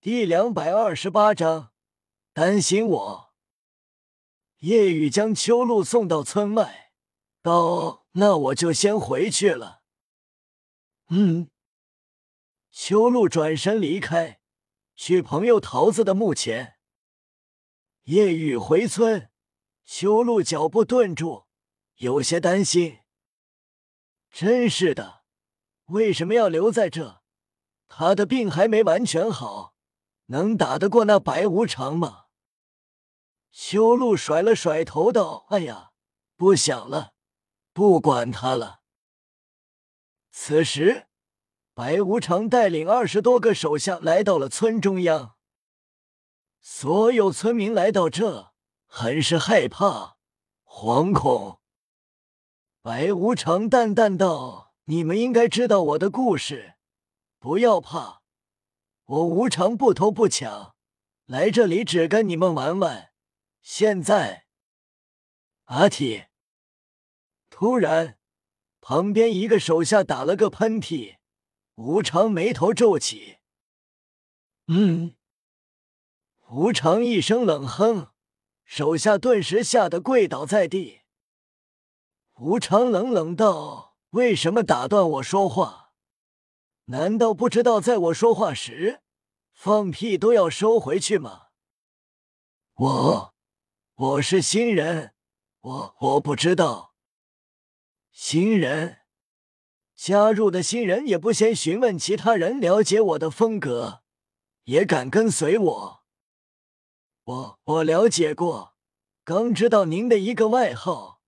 第两百二十八章，担心我。夜雨将秋露送到村外，道：“那我就先回去了。”嗯。秋露转身离开，去朋友桃子的墓前。夜雨回村，秋露脚步顿住，有些担心。真是的，为什么要留在这？他的病还没完全好。能打得过那白无常吗？修路甩了甩头道：“哎呀，不想了，不管他了。”此时，白无常带领二十多个手下来到了村中央。所有村民来到这，很是害怕、惶恐。白无常淡淡道：“你们应该知道我的故事，不要怕。”我无常不偷不抢，来这里只跟你们玩玩。现在，阿体突然，旁边一个手下打了个喷嚏，无常眉头皱起。嗯，无常一声冷哼，手下顿时吓得跪倒在地。无常冷冷道：“为什么打断我说话？”难道不知道在我说话时放屁都要收回去吗？我我是新人，我我不知道。新人加入的新人也不先询问其他人了解我的风格，也敢跟随我？我我了解过，刚知道您的一个外号，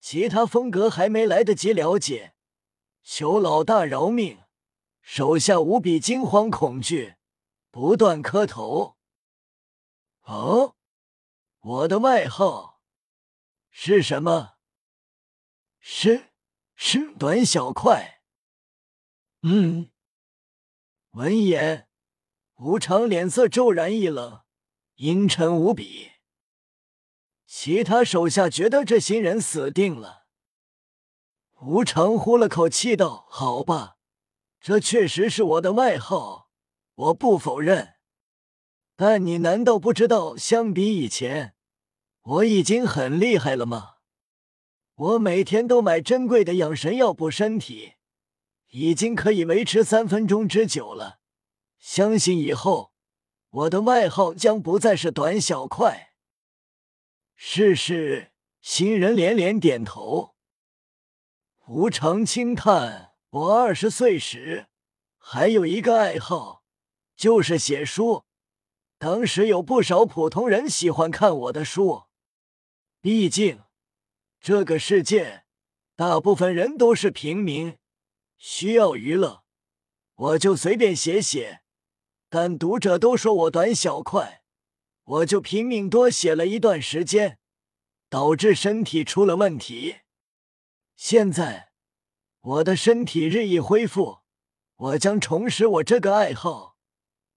其他风格还没来得及了解，求老大饶命。手下无比惊慌恐惧，不断磕头。哦，我的外号是什么？是是短小快。嗯。闻言，吴常脸色骤然一冷，阴沉无比。其他手下觉得这新人死定了。吴常呼了口气道：“好吧。”这确实是我的外号，我不否认。但你难道不知道，相比以前，我已经很厉害了吗？我每天都买珍贵的养神药补身体，已经可以维持三分钟之久了。相信以后，我的外号将不再是短小快。是是，新人连连点头。无常轻叹。我二十岁时还有一个爱好，就是写书。当时有不少普通人喜欢看我的书，毕竟这个世界大部分人都是平民，需要娱乐，我就随便写写。但读者都说我短小快，我就拼命多写了一段时间，导致身体出了问题。现在。我的身体日益恢复，我将重拾我这个爱好，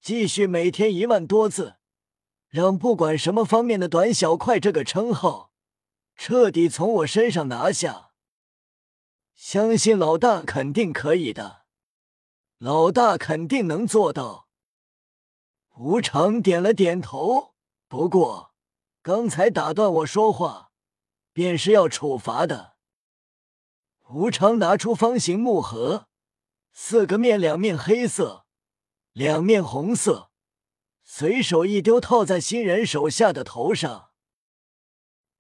继续每天一万多字，让不管什么方面的短小快这个称号彻底从我身上拿下。相信老大肯定可以的，老大肯定能做到。无常点了点头，不过刚才打断我说话，便是要处罚的。无常拿出方形木盒，四个面，两面黑色，两面红色，随手一丢，套在新人手下的头上。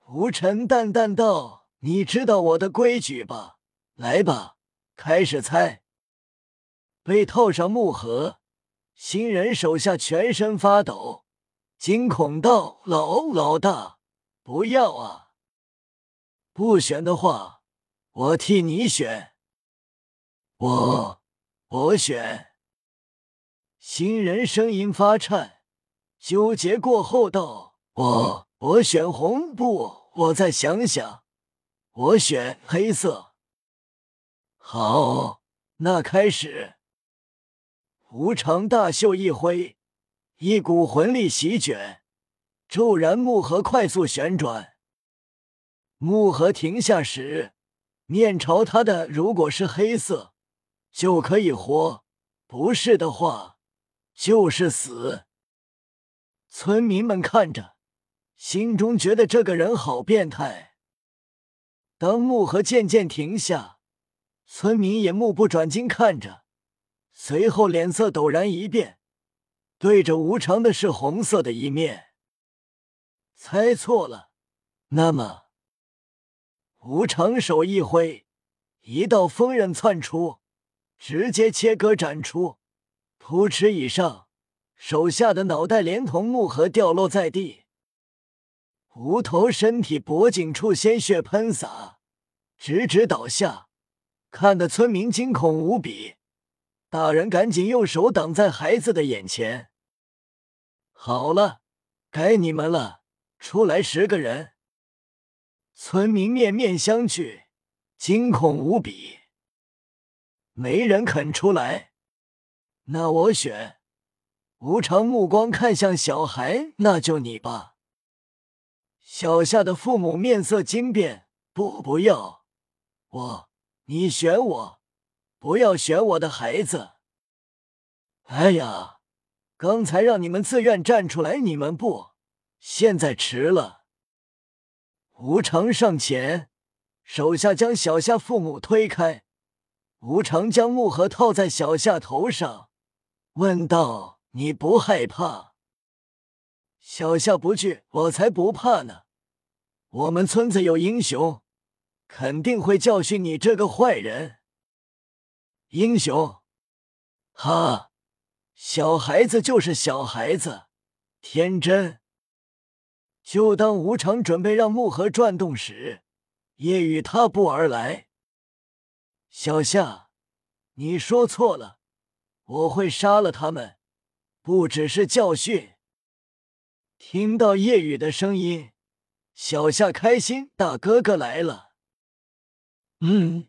吴尘淡淡道：“你知道我的规矩吧？来吧，开始猜。”被套上木盒，新人手下全身发抖，惊恐道：“老老大，不要啊！不选的话。”我替你选，我我选。新人声音发颤，纠结过后道：“我我选红布，我再想想，我选黑色。”好，那开始。无常大袖一挥，一股魂力席卷，骤然木盒快速旋转，木盒停下时。面朝他的，如果是黑色，就可以活；不是的话，就是死。村民们看着，心中觉得这个人好变态。当木盒渐渐停下，村民也目不转睛看着，随后脸色陡然一变，对着无常的是红色的一面。猜错了，那么无常手一挥，一道锋刃窜出，直接切割斩出，扑哧以上。手下的脑袋连同木盒掉落在地，无头身体脖颈处鲜血喷洒，直直倒下，看得村民惊恐无比。大人赶紧用手挡在孩子的眼前。好了，该你们了，出来十个人。村民面面相觑，惊恐无比，没人肯出来。那我选。无常目光看向小孩，那就你吧。小夏的父母面色惊变，不，不要我，你选我，不要选我的孩子。哎呀，刚才让你们自愿站出来，你们不，现在迟了。无常上前，手下将小夏父母推开，无常将木盒套在小夏头上，问道。你不害怕？小夏不惧，我才不怕呢。我们村子有英雄，肯定会教训你这个坏人。英雄？哈，小孩子就是小孩子，天真。就当无常准备让木盒转动时，夜雨踏步而来。小夏，你说错了，我会杀了他们。不只是教训。听到夜雨的声音，小夏开心，大哥哥来了。嗯，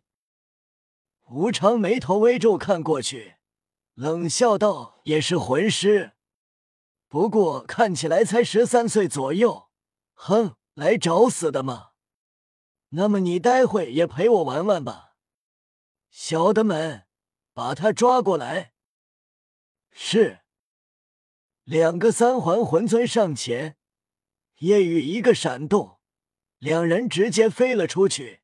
无常眉头微皱，看过去，冷笑道：“也是魂师，不过看起来才十三岁左右。哼，来找死的吗？那么你待会也陪我玩玩吧。小的们，把他抓过来。是。”两个三环魂尊上前，夜雨一个闪动，两人直接飞了出去，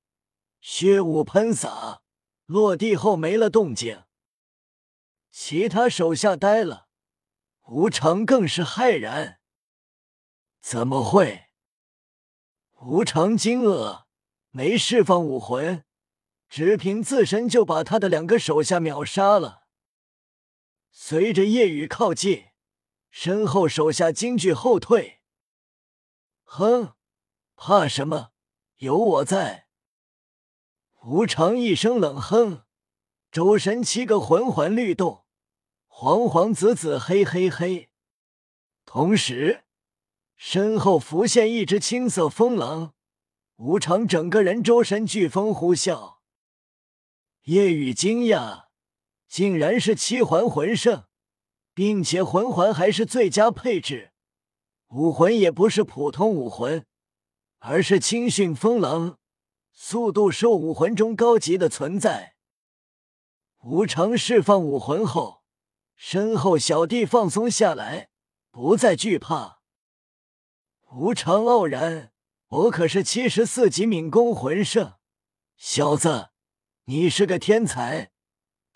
血雾喷洒，落地后没了动静。其他手下呆了，无常更是骇然：“怎么会？”无常惊愕，没释放武魂，只凭自身就把他的两个手下秒杀了。随着夜雨靠近。身后手下惊惧后退。哼，怕什么？有我在。无常一声冷哼，周身七个魂环律动，黄黄紫紫黑黑黑。同时，身后浮现一只青色风狼。无常整个人周身飓风呼啸。夜雨惊讶，竟然是七环魂圣。并且魂环还是最佳配置，武魂也不是普通武魂，而是青训风狼，速度兽武魂中高级的存在。无常释放武魂后，身后小弟放松下来，不再惧怕。无常傲然：“我可是七十四级敏攻魂圣，小子，你是个天才，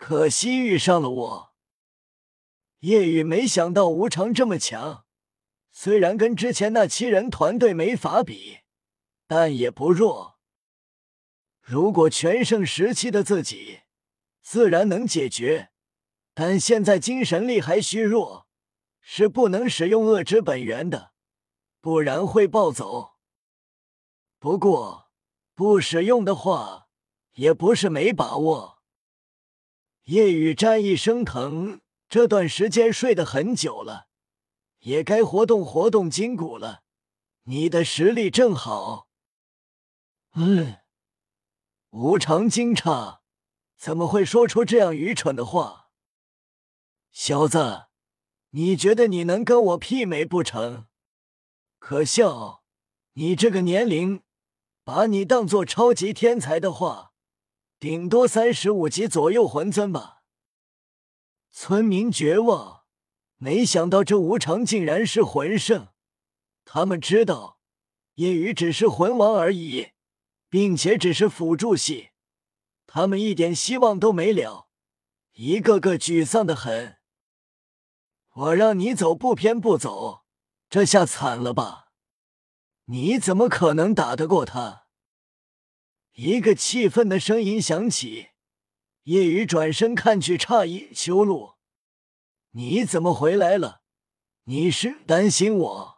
可惜遇上了我。”叶雨没想到无常这么强，虽然跟之前那七人团队没法比，但也不弱。如果全盛时期的自己，自然能解决，但现在精神力还虚弱，是不能使用恶之本源的，不然会暴走。不过不使用的话，也不是没把握。夜雨战意升腾。这段时间睡得很久了，也该活动活动筋骨了。你的实力正好。嗯，无常惊诧，怎么会说出这样愚蠢的话？小子，你觉得你能跟我媲美不成？可笑，你这个年龄，把你当做超级天才的话，顶多三十五级左右魂尊吧。村民绝望，没想到这无常竟然是魂圣。他们知道夜雨只是魂王而已，并且只是辅助系，他们一点希望都没了，一个个沮丧的很。我让你走不偏不走，这下惨了吧？你怎么可能打得过他？一个气愤的声音响起。夜雨转身看去，诧异：“修路，你怎么回来了？你是担心我？”